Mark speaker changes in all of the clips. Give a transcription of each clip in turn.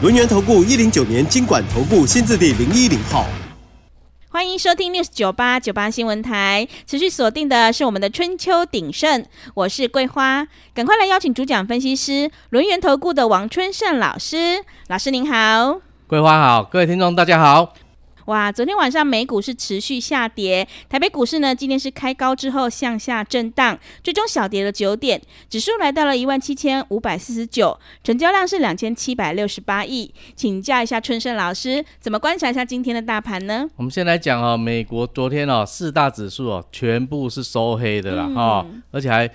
Speaker 1: 轮源投顾一零九年经管投顾新字第零一零号。
Speaker 2: 欢迎收听 News 九八九八新闻台，持续锁定的是我们的《春秋鼎盛》，我是桂花，赶快来邀请主讲分析师轮源投顾的王春盛老师，老师您好，
Speaker 3: 桂花好，各位听众大家好。
Speaker 2: 哇，昨天晚上美股是持续下跌，台北股市呢今天是开高之后向下震荡，最终小跌了九点，指数来到了一万七千五百四十九，成交量是两千七百六十八亿。请教一下春盛老师，怎么观察一下今天的大盘呢？
Speaker 3: 我们先来讲哦，美国昨天哦四大指数哦全部是收黑的啦哈、嗯哦，而且还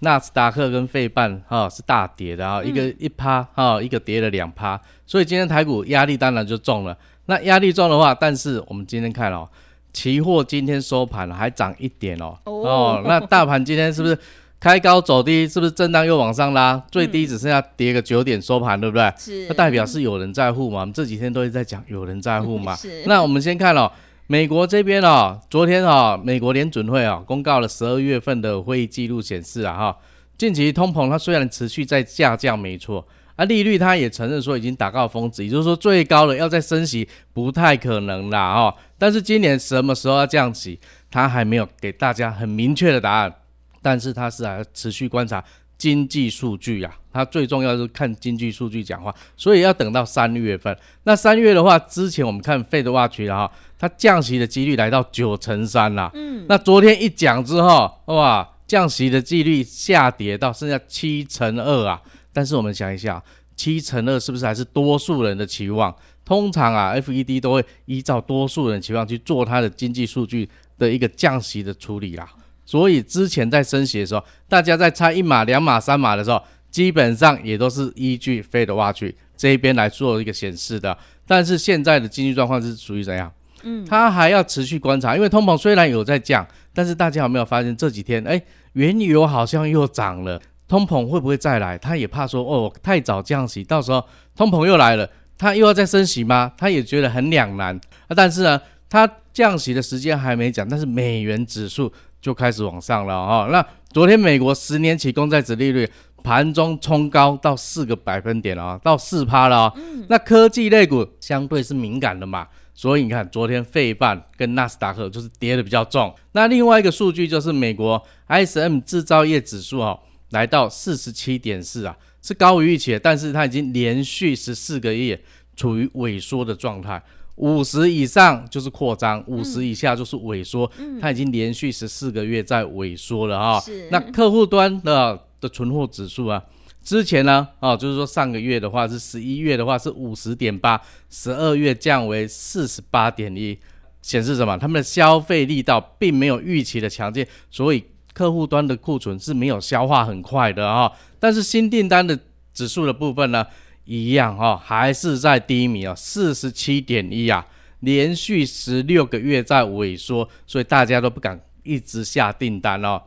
Speaker 3: 纳斯达克跟费半哈是大跌的啊、嗯，一个一趴哈，一个跌了两趴，所以今天台股压力当然就重了。那压力重的话，但是我们今天看哦，期货今天收盘了还涨一点哦，oh. 哦，那大盘今天是不是开高走低？是不是震荡又往上拉？最低只剩下跌个九点收盘，对不对？是。那代表是有人在乎嘛？我们这几天都是在讲有人在乎嘛。是。那我们先看哦，美国这边哦，昨天哦，美国联准会哦公告了十二月份的会议记录显示啊哈，近期通膨它虽然持续在下降，没错。啊，利率他也承认说已经达到峰值，也就是说最高的要再升息不太可能啦哦。但是今年什么时候要降息，他还没有给大家很明确的答案。但是他是还持续观察经济数据呀，他最重要的是看经济数据讲话，所以要等到三月份。那三月的话，之前我们看 Fed Watch 哈，它降息的几率来到九成三啦。嗯。那昨天一讲之后，哇，降息的几率下跌到剩下七成二啊。但是我们想一下，七乘二是不是还是多数人的期望？通常啊，FED 都会依照多数人期望去做它的经济数据的一个降息的处理啦。所以之前在升息的时候，大家在猜一码、两码、三码的时候，基本上也都是依据 Fed Watch 这一边来做一个显示的。但是现在的经济状况是属于怎样？嗯，它还要持续观察，因为通膨虽然有在降，但是大家有没有发现这几天，哎，原油好像又涨了。通膨会不会再来？他也怕说哦，太早降息，到时候通膨又来了，他又要再升息吗？他也觉得很两难啊。但是呢，他降息的时间还没讲，但是美元指数就开始往上了哈、哦。那昨天美国十年期公债殖利率盘中冲高到四个百分点了啊，到四趴了啊、哦。那科技类股相对是敏感的嘛，所以你看昨天费半跟纳斯达克就是跌的比较重。那另外一个数据就是美国 ISM 制造业指数哦。来到四十七点四啊，是高于预期的，但是它已经连续十四个月处于萎缩的状态。五十以上就是扩张，五十以下就是萎缩。它已经连续十四个月在萎缩了哈。那客户端的的存货指数啊，之前呢啊，就是说上个月的话是十一月的话是五十点八，十二月降为四十八点一，显示什么？他们的消费力道并没有预期的强劲，所以。客户端的库存是没有消化很快的啊，但是新订单的指数的部分呢，一样哈，还是在低迷啊，四十七点一啊，连续十六个月在萎缩，所以大家都不敢一直下订单哦。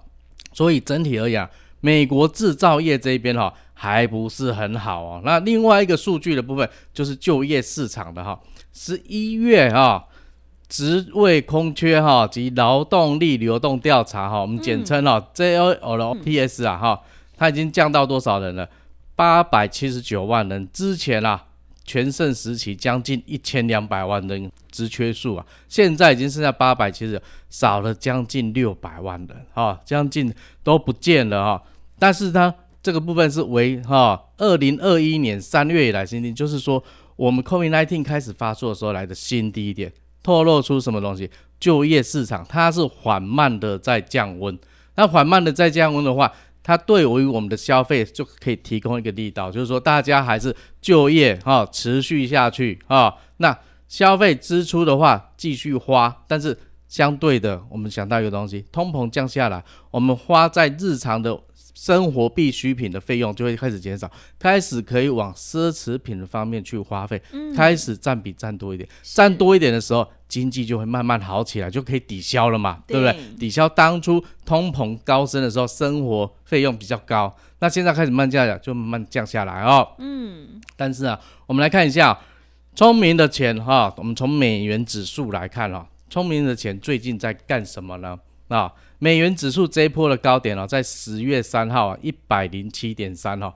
Speaker 3: 所以整体而言，美国制造业这边哈还不是很好哦。那另外一个数据的部分就是就业市场的哈，十一月啊。职位空缺哈及劳动力流动调查哈，我们简称哈 JOLPS 啊哈，它已经降到多少人了？八百七十九万人。之前啊，全盛时期将近一千两百万人职缺数啊，现在已经剩下八百七十，少了将近六百万人哈，将近都不见了哈。但是它这个部分是为哈二零二一年三月以来新低，就是说我们 COVID-19 开始发作的时候来的新低点。透露出什么东西？就业市场它是缓慢的在降温，那缓慢的在降温的话，它对于我们的消费就可以提供一个力道，就是说大家还是就业哈、持续下去啊、那消费支出的话继续花，但是相对的，我们想到一个东西，通膨降下来，我们花在日常的生活必需品的费用就会开始减少，开始可以往奢侈品的方面去花费，嗯、开始占比占多一点，占多一点的时候，经济就会慢慢好起来，就可以抵消了嘛，对，对不对？抵消当初通膨高升的时候，生活费用比较高，那现在开始慢降下，就慢慢降下来哦。嗯，但是啊，我们来看一下聪明的钱哈，我们从美元指数来看哈。聪明的钱最近在干什么呢？啊，美元指数这一波的高点哦，在十月三号啊，一百零七点三哦，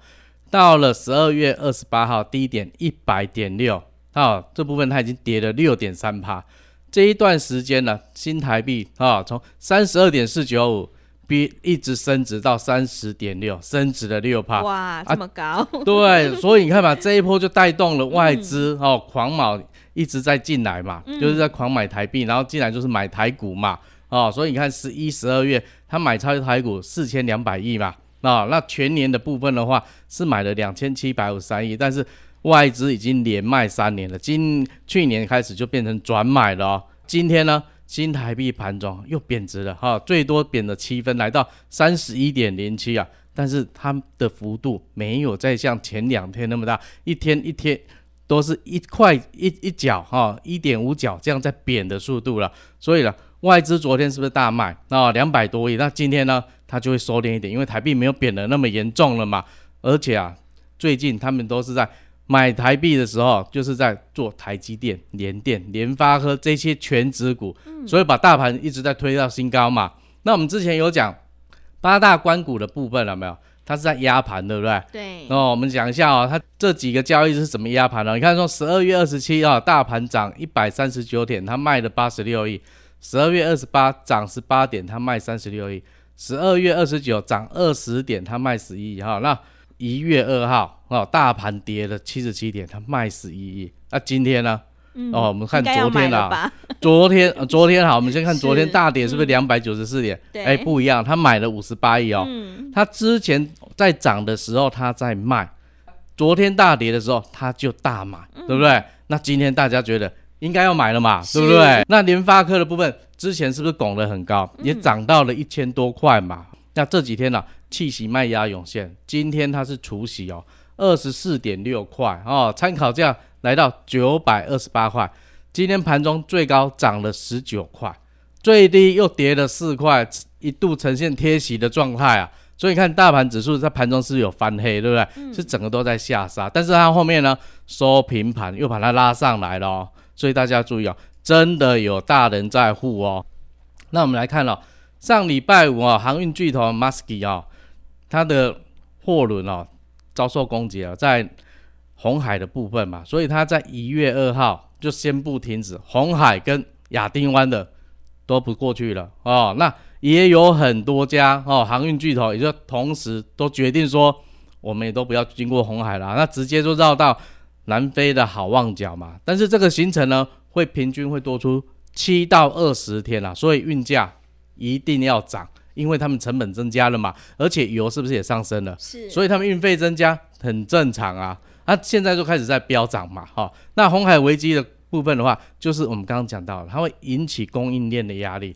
Speaker 3: 到了十二月二十八号低点一百点六啊，这部分它已经跌了六点三趴。这一段时间呢，新台币啊，从三十二点四九五比一直升值到三十点六，升值了六趴。
Speaker 2: 哇，这么高？啊、
Speaker 3: 对，所以你看嘛，这一波就带动了外资哦，狂买。一直在进来嘛，就是在狂买台币，嗯、然后进来就是买台股嘛，哦，所以你看十一、十二月他买超台股四千两百亿嘛，啊、哦，那全年的部分的话是买了两千七百五十三亿，但是外资已经连卖三年了，今去年开始就变成转买了哦。今天呢，新台币盘中又贬值了哈、哦，最多贬了七分，来到三十一点零七啊，但是它的幅度没有再像前两天那么大，一天一天。都是一块一一角哈，一点五角这样在贬的速度了，所以呢，外资昨天是不是大卖啊？两百多亿，那今天呢，它就会收敛一点，因为台币没有贬的那么严重了嘛。而且啊，最近他们都是在买台币的时候，就是在做台积电、联电、联发科这些全值股，所以把大盘一直在推到新高嘛。那我们之前有讲八大关股的部分了没有？它是在压盘，对不对？
Speaker 2: 对。
Speaker 3: 哦，我们讲一下哦，它这几个交易是怎么压盘的？你看，说十二月二十七号大盘涨一百三十九点，它卖了八十六亿；十二月二十八涨十八点，它卖三十六亿；十二月二十九涨二十点，它卖十一亿。哈，那一月二号哦，大盘跌了七十七点，它卖十一亿。那今天呢？嗯、哦，我们看昨天啦，昨天、呃，昨天好，我们先看 昨天大跌是不是两百九十四点？哎、嗯欸，不一样，他买了五十八亿哦。嗯、他之前在涨的时候他在卖，昨天大跌的时候他就大买，嗯、对不对？那今天大家觉得应该要买了嘛，是对不对？那联发科的部分之前是不是拱得很高，也涨到了一千多块嘛？嗯、那这几天呢、啊，弃息卖压涌现，今天它是除息哦，二十四点六块哦，参考价。来到九百二十八块，今天盘中最高涨了十九块，最低又跌了四块，一度呈现贴息的状态啊。所以你看大盘指数在盘中是有翻黑，对不对？嗯、是整个都在下杀，但是它后面呢收平盘，又把它拉上来了哦。所以大家注意哦，真的有大人在护哦。那我们来看了、哦、上礼拜五啊、哦，航运巨头 Maersk 啊，它的货轮哦遭受攻击了，在。红海的部分嘛，所以他在一月二号就宣布停止红海跟亚丁湾的都不过去了哦。那也有很多家哦航运巨头，也就同时都决定说，我们也都不要经过红海了，那直接就绕到南非的好望角嘛。但是这个行程呢，会平均会多出七到二十天啦，所以运价一定要涨，因为他们成本增加了嘛，而且油是不是也上升了？是，所以他们运费增加很正常啊。啊、现在就开始在飙涨嘛，哈、那红海危机的部分的话，就是我们刚刚讲到，它会引起供应链的压力，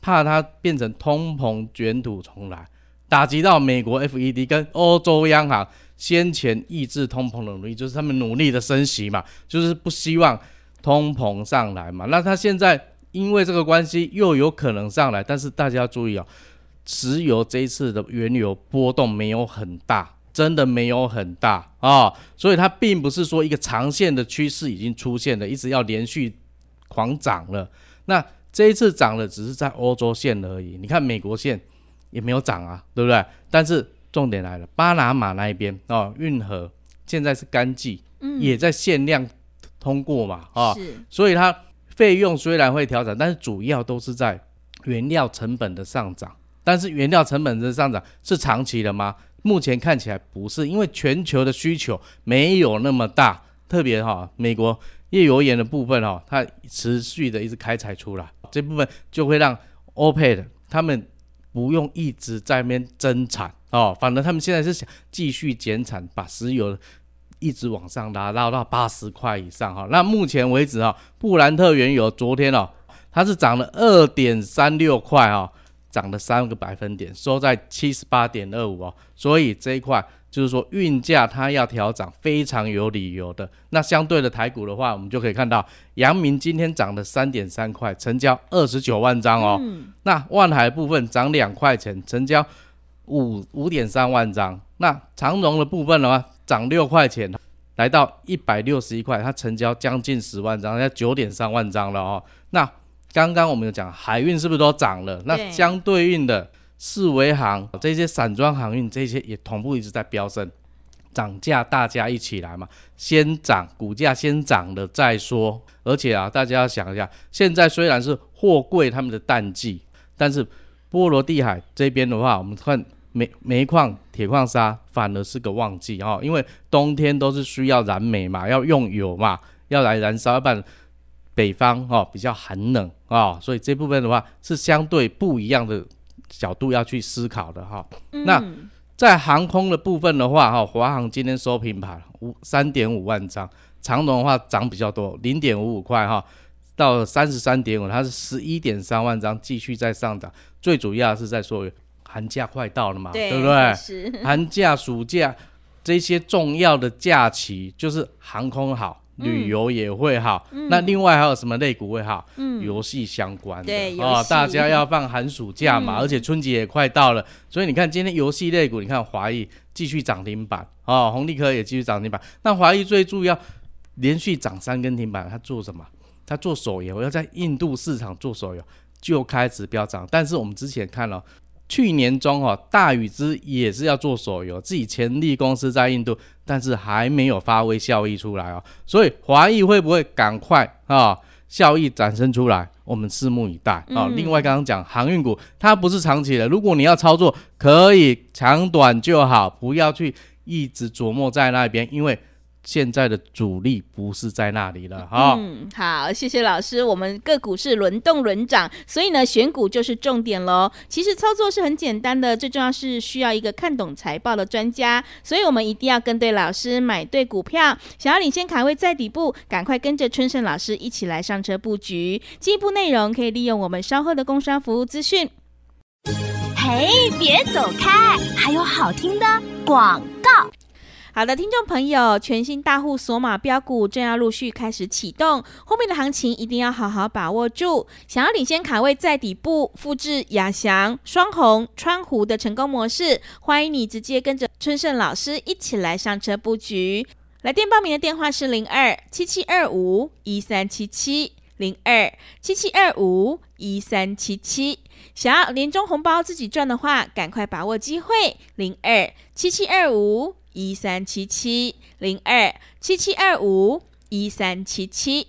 Speaker 3: 怕它变成通膨卷土重来，打击到美国 FED 跟欧洲央行先前抑制通膨的努力，就是他们努力的升息嘛，就是不希望通膨上来嘛。那它现在因为这个关系又有可能上来，但是大家要注意哦，石油这一次的原油波动没有很大。真的没有很大啊、哦，所以它并不是说一个长线的趋势已经出现了，一直要连续狂涨了。那这一次涨了，只是在欧洲线而已。你看美国线也没有涨啊，对不对？但是重点来了，巴拿马那一边哦，运河现在是干季，嗯、也在限量通过嘛啊，哦、是所以它费用虽然会调整，但是主要都是在原料成本的上涨。但是原料成本的上涨是长期的吗？目前看起来不是，因为全球的需求没有那么大，特别哈，美国页油盐的部分哈，它持续的一直开采出来，这部分就会让 OPEC 他们不用一直在那边增产哦，反正他们现在是想继续减产，把石油一直往上拉，拉到八十块以上哈。那目前为止哈，布兰特原油昨天哦，它是涨了二点三六块哦，涨了三个百分点，收在七十八点二五哦。所以这一块就是说运价它要调涨，非常有理由的。那相对的台股的话，我们就可以看到，阳明今天涨了三点三块，成交二十九万张哦。嗯、那万海部分涨两块钱，成交五五点三万张。那长荣的部分的话，涨六块钱。来到一百六十一块，它成交将近十万张，要九点三万张了哦。那刚刚我们有讲海运是不是都涨了？那相对应的四维航这些散装航运这些也同步一直在飙升，涨价大家一起来嘛，先涨股价先涨了再说。而且啊，大家要想一下，现在虽然是货柜他们的淡季，但是波罗的海这边的话，我们看。煤煤矿、铁矿砂反而是个旺季哈，因为冬天都是需要燃煤嘛，要用油嘛，要来燃烧，要不然北方哈比较寒冷啊，所以这部分的话是相对不一样的角度要去思考的哈。嗯、那在航空的部分的话哈，华航今天收平盘五三点五万张，长荣的话涨比较多，零点五五块哈，到三十三点五，它是十一点三万张继续在上涨，最主要是在说。寒假快到了嘛，对，对不对？是 寒假、暑假这些重要的假期，就是航空好，嗯、旅游也会好。嗯、那另外还有什么类股会好？嗯，游戏相关的。对，哦，大家要放寒暑假嘛，嗯、而且春节也快到了，所以你看今天游戏类股，你看华谊继续涨停板，哦，红利科也继续涨停板。那华谊最重要连续涨三根停板，它做什么？它做手游，要在印度市场做手游，就开始飙涨。但是我们之前看了。去年中哈，大宇之也是要做手游，自己成立公司在印度，但是还没有发挥效益出来哦。所以华裔会不会赶快啊效益展现出来？我们拭目以待啊。另外刚刚讲航运股，它不是长期的，如果你要操作，可以长短就好，不要去一直琢磨在那边，因为。现在的主力不是在那里了哈。
Speaker 2: 嗯，好，谢谢老师。我们个股是轮动轮涨，所以呢，选股就是重点喽。其实操作是很简单的，最重要是需要一个看懂财报的专家。所以我们一定要跟对老师，买对股票。想要领先卡位在底部，赶快跟着春盛老师一起来上车布局。进一步内容可以利用我们稍后的工商服务资讯。
Speaker 4: 嘿，别走开，还有好听的广告。
Speaker 2: 好的，听众朋友，全新大户索马标股正要陆续开始启动，后面的行情一定要好好把握住。想要领先卡位在底部，复制亚翔、双红、川湖的成功模式，欢迎你直接跟着春盛老师一起来上车布局。来电报名的电话是零二七七二五一三七七零二七七二五一三七七。想要年终红包自己赚的话，赶快把握机会，零二七七二五。一三七七零二七七二五一三七七，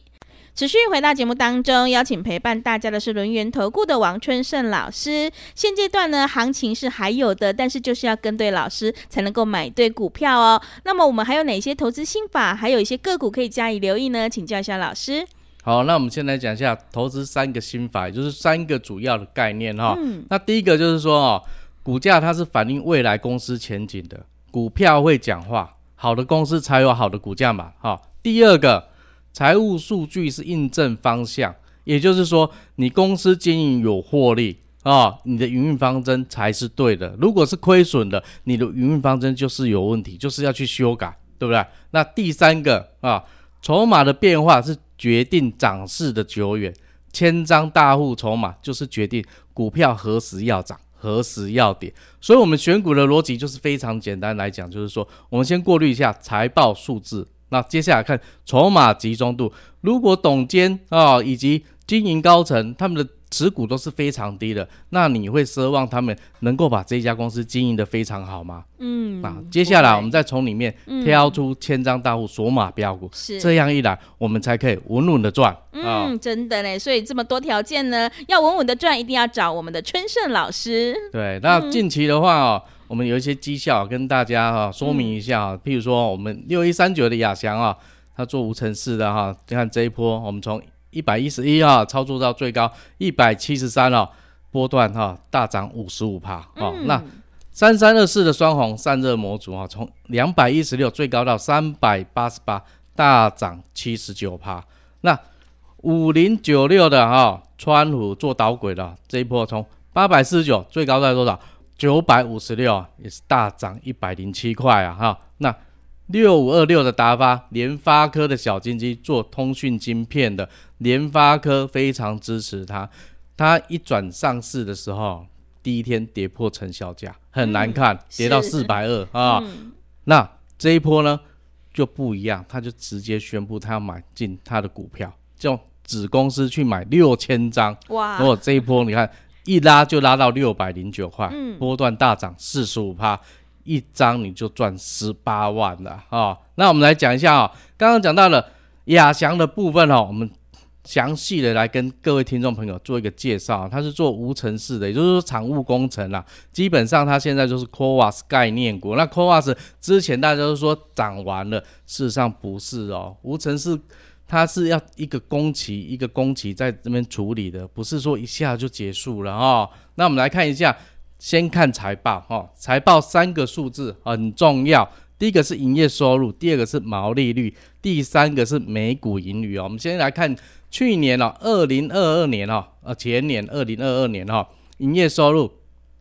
Speaker 2: 持续回到节目当中，邀请陪伴大家的是轮源投顾的王春盛老师。现阶段呢，行情是还有的，但是就是要跟对老师，才能够买对股票哦。那么我们还有哪些投资心法，还有一些个股可以加以留意呢？请教一下老师。
Speaker 3: 好，那我们先来讲一下投资三个心法，也就是三个主要的概念哈、哦。嗯、那第一个就是说哦，股价它是反映未来公司前景的。股票会讲话，好的公司才有好的股价嘛。好，第二个，财务数据是印证方向，也就是说，你公司经营有获利啊，你的营运方针才是对的。如果是亏损的，你的营运方针就是有问题，就是要去修改，对不对？那第三个啊，筹码的变化是决定涨势的久远，千张大户筹码就是决定股票何时要涨。核实要点？所以，我们选股的逻辑就是非常简单来讲，就是说，我们先过滤一下财报数字，那接下来看筹码集中度。如果董监啊以及经营高层他们的持股都是非常低的，那你会奢望他们能够把这家公司经营的非常好吗？嗯，啊接下来我们再从里面挑出千张大户索马标股，是、嗯、这样一来，我们才可以稳稳的赚。嗯，哦、
Speaker 2: 真的嘞，所以这么多条件呢，要稳稳的赚，一定要找我们的春盛老师。
Speaker 3: 对，那近期的话哦，我们有一些绩效跟大家哈说明一下啊，嗯、譬如说我们六一三九的亚翔啊，它做无尘室的哈，你看这一波我们从。一百一十一啊，操作到最高一百七十三哦，波段哈、啊、大涨五十五趴哦。嗯、那三三二四的双红散热模组啊，从两百一十六最高到三百八十八，大涨七十九趴。那五零九六的哈，川湖做导轨的这一波从八百四十九最高在多少？九百五十六，也是大涨一百零七块啊哈。那六五二六的达发，联发科的小金鸡做通讯晶片的，联发科非常支持它。它一转上市的时候，第一天跌破成交价，很难看，嗯、跌到四百二啊。嗯、那这一波呢就不一样，他就直接宣布他要买进他的股票，就。子公司去买六千张，哇！如果这一波你看一拉就拉到六百零九块，嗯，波段大涨四十五趴，一张你就赚十八万了啊、那我们来讲一下啊、刚刚讲到了亚翔的部分哦，我们详细的来跟各位听众朋友做一个介绍，它是做无尘室的，也就是说厂务工程啦，基本上它现在就是 CoWoS 概念股。那 CoWoS 之前大家都说涨完了，事实上不是哦，无尘室。它是要一个工期一个工期在这边处理的，不是说一下就结束了哦。那我们来看一下，先看财报哈，财报三个数字很重要，第一个是营业收入，第二个是毛利率，第三个是每股盈余哦。我们先来看去年哦，二零二二年哦，呃前年二零二二年哦，营业收入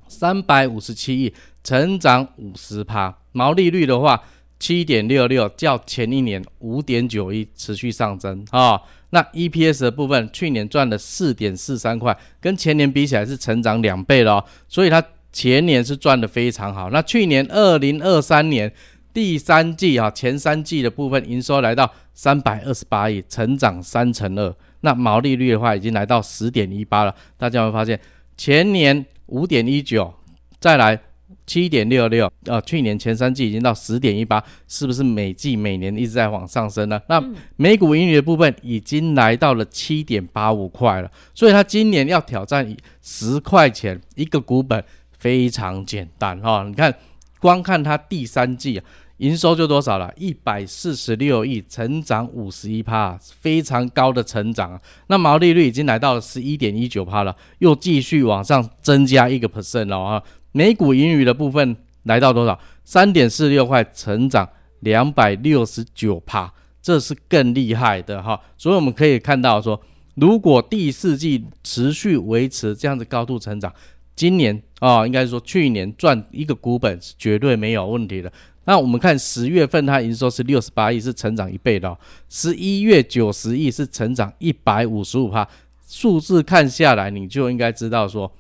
Speaker 3: 三百五十七亿，成长五十趴，毛利率的话。七点六六，较前一年五点九一持续上增啊、那 EPS 的部分，去年赚了四点四三块，跟前年比起来是成长两倍了、哦。所以它前年是赚得非常好。那去年二零二三年第三季啊，前三季的部分营收来到三百二十八亿，成长三成二。那毛利率的话，已经来到十点一八了。大家会发现，前年五点一九，再来。七点六六，呃，去年前三季已经到十点一八，是不是每季每年一直在往上升呢？那每股盈余的部分已经来到了七点八五块了，所以它今年要挑战十块钱一个股本非常简单哈、哦。你看，光看它第三季啊，营收就多少了？一百四十六亿，成长五十一趴，非常高的成长啊。那毛利率已经来到了十一点一九趴了，又继续往上增加一个 percent 了啊。每股盈余的部分来到多少？三点四六块，成长两百六十九趴，这是更厉害的哈。所以我们可以看到说，如果第四季持续维持这样子高度成长，今年啊、哦，应该说去年赚一个股本是绝对没有问题的。那我们看十月份它营收是六十八亿，是成长一倍的；十一月九十亿是成长一百五十五趴，数字看下来你就应该知道说。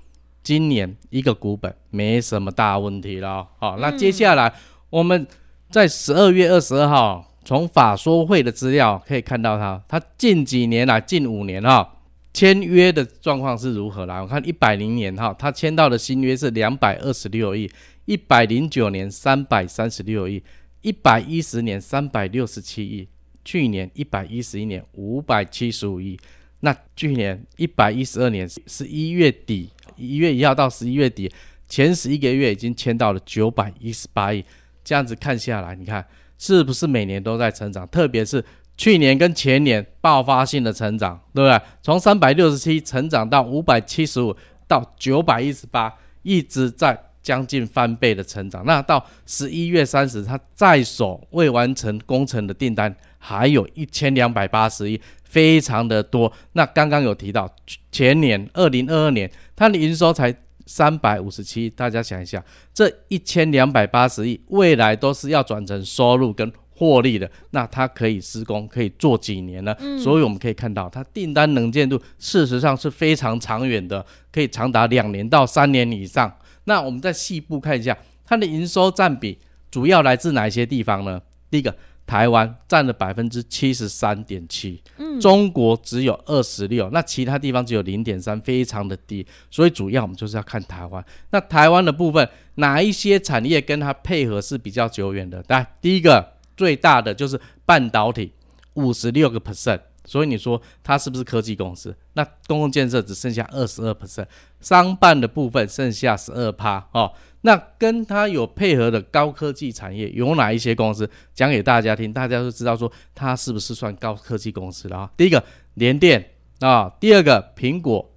Speaker 3: 今年一个股本没什么大问题了，好，那接下来我们在十二月二十二号从法说会的资料可以看到它，它近几年来近五年哈签约的状况是如何来？我看一百零年哈，它签到的新约是两百二十六亿，一百零九年三百三十六亿，一百一十年三百六十七亿，去年一百一十一年五百七十五亿，那去年一百一十二年十一月底。一月一号到十一月底，前十一个月已经签到了九百一十八亿，这样子看下来，你看是不是每年都在成长？特别是去年跟前年爆发性的成长，对不对？从三百六十七成长到五百七十五到九百一十八，一直在将近翻倍的成长。那到十一月三十，他在手未完成工程的订单还有一千两百八十亿。非常的多。那刚刚有提到前年二零二二年，它的营收才三百五十七亿，大家想一下，这一千两百八十亿未来都是要转成收入跟获利的，那它可以施工可以做几年呢？嗯、所以我们可以看到，它订单能见度事实上是非常长远的，可以长达两年到三年以上。那我们再细部看一下，它的营收占比主要来自哪些地方呢？第一个。台湾占了百分之七十三点七，中国只有二十六，那其他地方只有零点三，非常的低。所以主要我们就是要看台湾。那台湾的部分，哪一些产业跟它配合是比较久远的？来，第一个最大的就是半导体，五十六个 percent。所以你说它是不是科技公司？那公共建设只剩下二十二 percent，商办的部分剩下十二趴哦。那跟它有配合的高科技产业有哪一些公司？讲给大家听，大家都知道说它是不是算高科技公司了啊？第一个联电啊，第二个苹果，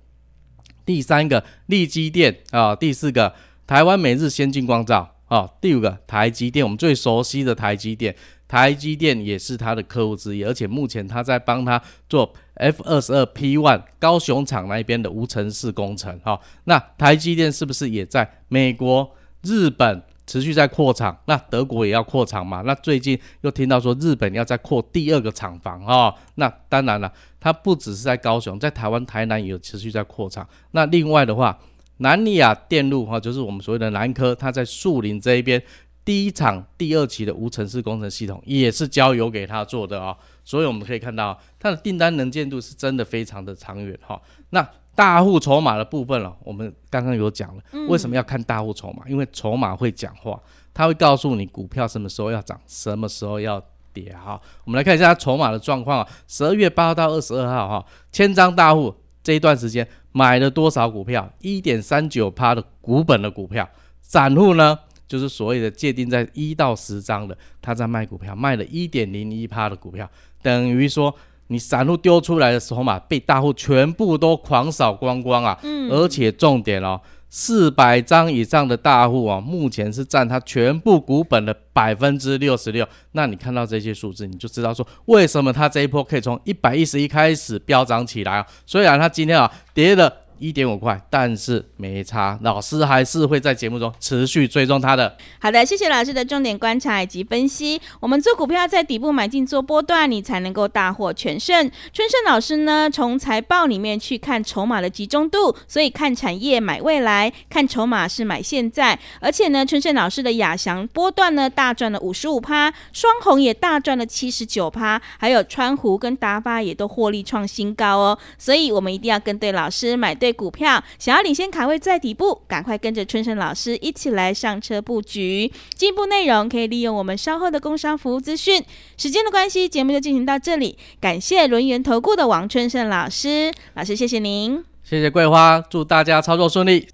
Speaker 3: 第三个力积电啊，第四个台湾每日先进光罩啊，第五个台积电，我们最熟悉的台积电，台积电也是他的客户之一，而且目前他在帮他做 F 二十二 P one 高雄厂那边的无尘室工程。哈，那台积电是不是也在美国、日本持续在扩厂？那德国也要扩厂嘛？那最近又听到说日本要再扩第二个厂房哈，那当然了，它不只是在高雄，在台湾台南也有持续在扩厂。那另外的话，南亚电路哈，就是我们所谓的南科，它在树林这一边。第一场、第二期的无尘室工程系统也是交由给他做的哦，所以我们可以看到他的订单能见度是真的非常的长远哈。那大户筹码的部分了，我们刚刚有讲了，为什么要看大户筹码？因为筹码会讲话，它会告诉你股票什么时候要涨，什么时候要跌哈。我们来看一下筹码的状况啊，十二月八号到二十二号哈，千张大户这一段时间买了多少股票？一点三九趴的股本的股票，散户呢？就是所谓的界定在一到十张的，他在卖股票，卖了一点零一趴的股票，等于说你散户丢出来的筹码被大户全部都狂扫光光啊！嗯，而且重点哦，四百张以上的大户啊，目前是占他全部股本的百分之六十六。那你看到这些数字，你就知道说为什么他这一波可以从一百一十一开始飙涨起来啊？虽然他今天啊跌了。一点五块，但是没差。老师还是会在节目中持续追踪它的。
Speaker 2: 好的，谢谢老师的重点观察以及分析。我们做股票在底部买进做波段，你才能够大获全胜。春盛老师呢，从财报里面去看筹码的集中度，所以看产业买未来，看筹码是买现在。而且呢，春盛老师的亚翔波段呢大赚了五十五趴，双红也大赚了七十九趴，还有川湖跟达发也都获利创新高哦。所以我们一定要跟对老师，买对。股票想要领先卡位在底部，赶快跟着春盛老师一起来上车布局。进一步内容可以利用我们稍后的工商服务资讯。时间的关系，节目就进行到这里。感谢轮圆投顾的王春盛老师，老师谢谢您，
Speaker 3: 谢谢桂花，祝大家操作顺利。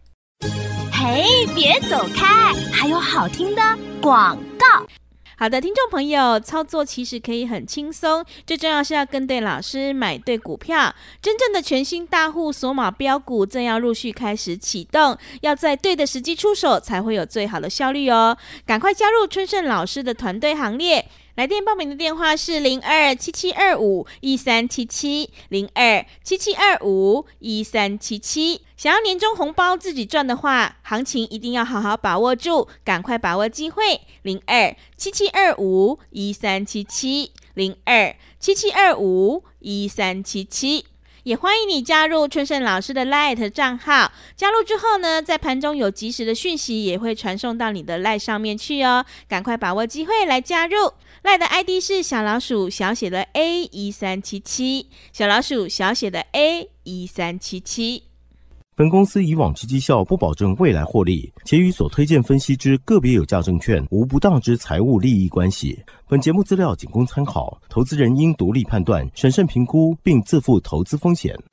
Speaker 4: 嘿，别走开，还有好听的广告。
Speaker 2: 好的，听众朋友，操作其实可以很轻松，最重要是要跟对老师，买对股票。真正的全新大户索马标股正要陆续开始启动，要在对的时机出手，才会有最好的效率哦。赶快加入春盛老师的团队行列。来电报名的电话是零二七七二五一三七七零二七七二五一三七七。想要年终红包自己赚的话，行情一定要好好把握住，赶快把握机会。零二七七二五一三七七零二七七二五一三七七。也欢迎你加入春盛老师的 LINE 账号。加入之后呢，在盘中有及时的讯息也会传送到你的 LINE 上面去哦。赶快把握机会来加入。赖的 ID 是小老鼠小写的 A 一三七七，小老鼠小写的 A 一三七七。
Speaker 1: 本公司以往之绩效不保证未来获利，且与所推荐分析之个别有价证券无不当之财务利益关系。本节目资料仅供参考，投资人应独立判断、审慎评估，并自负投资风险。